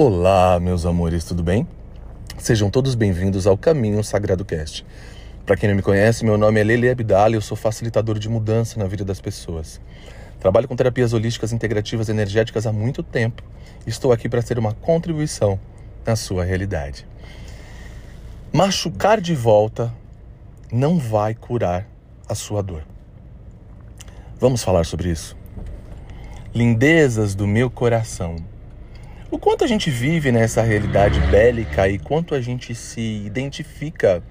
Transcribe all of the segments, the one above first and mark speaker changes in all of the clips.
Speaker 1: Olá, meus amores, tudo bem? Sejam todos bem-vindos ao Caminho Sagrado Cast. Para quem não me conhece, meu nome é Lele Abdala e eu sou facilitador de mudança na vida das pessoas. Trabalho com terapias holísticas integrativas energéticas há muito tempo e estou aqui para ser uma contribuição na sua realidade. Machucar de volta não vai curar a sua dor. Vamos falar sobre isso? Lindezas do meu coração. O quanto a gente vive nessa realidade bélica e quanto a gente se identifica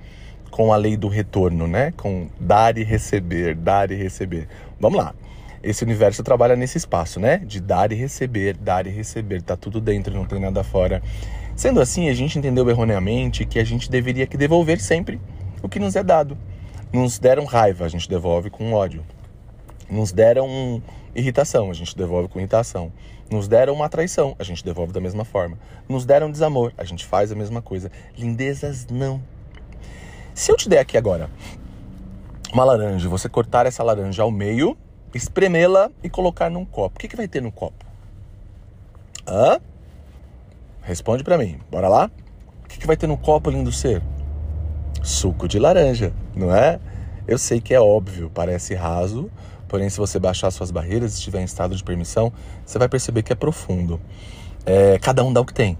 Speaker 1: com a lei do retorno, né? Com dar e receber, dar e receber. Vamos lá. Esse universo trabalha nesse espaço, né? De dar e receber, dar e receber. Tá tudo dentro, não tem nada fora. Sendo assim, a gente entendeu erroneamente que a gente deveria que devolver sempre o que nos é dado. Nos deram raiva, a gente devolve com ódio. Nos deram irritação, a gente devolve com irritação. Nos deram uma traição, a gente devolve da mesma forma. Nos deram desamor, a gente faz a mesma coisa. Lindezas não. Se eu te der aqui agora uma laranja, você cortar essa laranja ao meio, espremê-la e colocar num copo, o que, que vai ter no copo? Hã? Responde para mim, bora lá? O que, que vai ter no copo, lindo ser? Suco de laranja, não é? Eu sei que é óbvio, parece raso, porém, se você baixar suas barreiras e estiver em estado de permissão, você vai perceber que é profundo. É, cada um dá o que tem.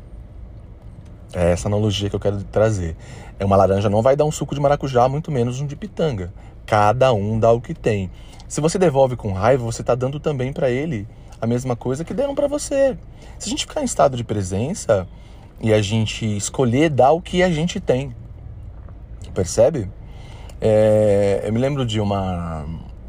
Speaker 1: É essa analogia que eu quero trazer. É uma laranja não vai dar um suco de maracujá, muito menos um de pitanga. Cada um dá o que tem. Se você devolve com raiva, você está dando também para ele a mesma coisa que deram para você. Se a gente ficar em estado de presença e a gente escolher dar o que a gente tem, percebe? É, eu me lembro de uma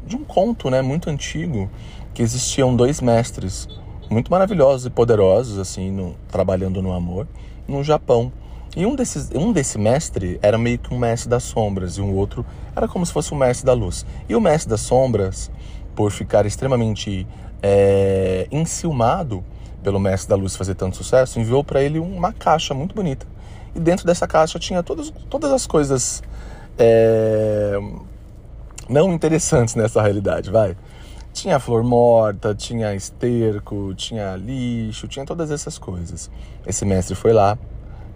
Speaker 1: de um conto, né, muito antigo, que existiam dois mestres muito maravilhosos e poderosos assim, no, trabalhando no amor no Japão. E um desses, um desse mestre era meio que um mestre das sombras e um outro era como se fosse um mestre da luz. E o mestre das sombras, por ficar extremamente é, enciumado pelo mestre da luz fazer tanto sucesso, enviou para ele uma caixa muito bonita. E dentro dessa caixa tinha todas, todas as coisas é, não interessantes nessa realidade, vai. Tinha flor morta, tinha esterco, tinha lixo, tinha todas essas coisas. Esse mestre foi lá,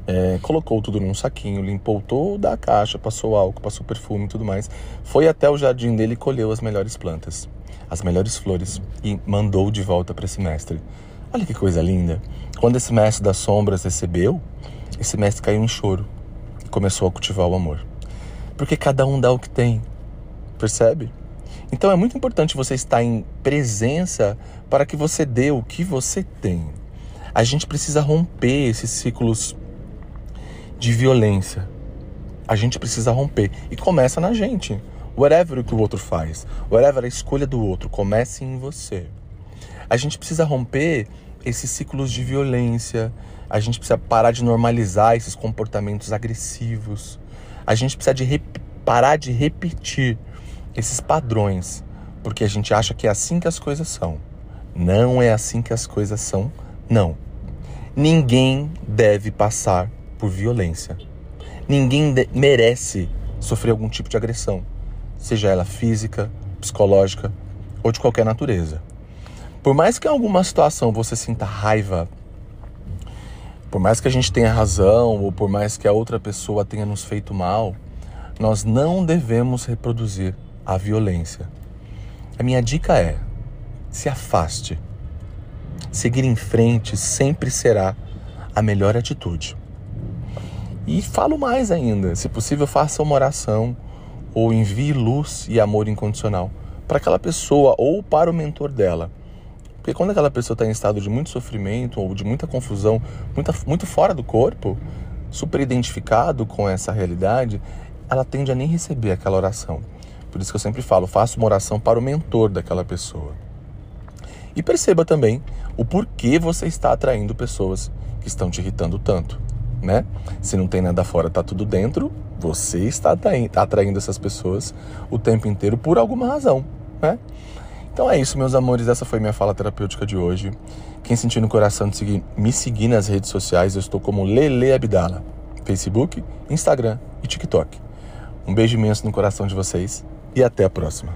Speaker 1: é, colocou tudo num saquinho, limpou toda a caixa, passou álcool, passou perfume e tudo mais. Foi até o jardim dele e colheu as melhores plantas, as melhores flores e mandou de volta para esse mestre. Olha que coisa linda! Quando esse mestre das sombras recebeu, esse mestre caiu em choro e começou a cultivar o amor. Porque cada um dá o que tem, percebe? Então é muito importante você estar em presença para que você dê o que você tem. A gente precisa romper esses ciclos de violência. A gente precisa romper. E começa na gente. Whatever o que o outro faz, whatever a escolha do outro, comece em você. A gente precisa romper esses ciclos de violência. A gente precisa parar de normalizar esses comportamentos agressivos. A gente precisa de parar de repetir esses padrões, porque a gente acha que é assim que as coisas são. Não é assim que as coisas são, não. Ninguém deve passar por violência. Ninguém merece sofrer algum tipo de agressão, seja ela física, psicológica ou de qualquer natureza. Por mais que em alguma situação você sinta raiva, por mais que a gente tenha razão ou por mais que a outra pessoa tenha nos feito mal, nós não devemos reproduzir a violência. A minha dica é: se afaste. Seguir em frente sempre será a melhor atitude. E falo mais ainda: se possível, faça uma oração ou envie luz e amor incondicional para aquela pessoa ou para o mentor dela. Porque quando aquela pessoa está em estado de muito sofrimento ou de muita confusão, muito, muito fora do corpo, super identificado com essa realidade, ela tende a nem receber aquela oração. Por isso que eu sempre falo, faça uma oração para o mentor daquela pessoa. E perceba também o porquê você está atraindo pessoas que estão te irritando tanto, né? Se não tem nada fora, tá tudo dentro, você está atraindo essas pessoas o tempo inteiro por alguma razão, né? Então é isso, meus amores, essa foi minha fala terapêutica de hoje. Quem sentir no coração de seguir, me seguir nas redes sociais, eu estou como Lele Abdala, Facebook, Instagram e TikTok. Um beijo imenso no coração de vocês e até a próxima.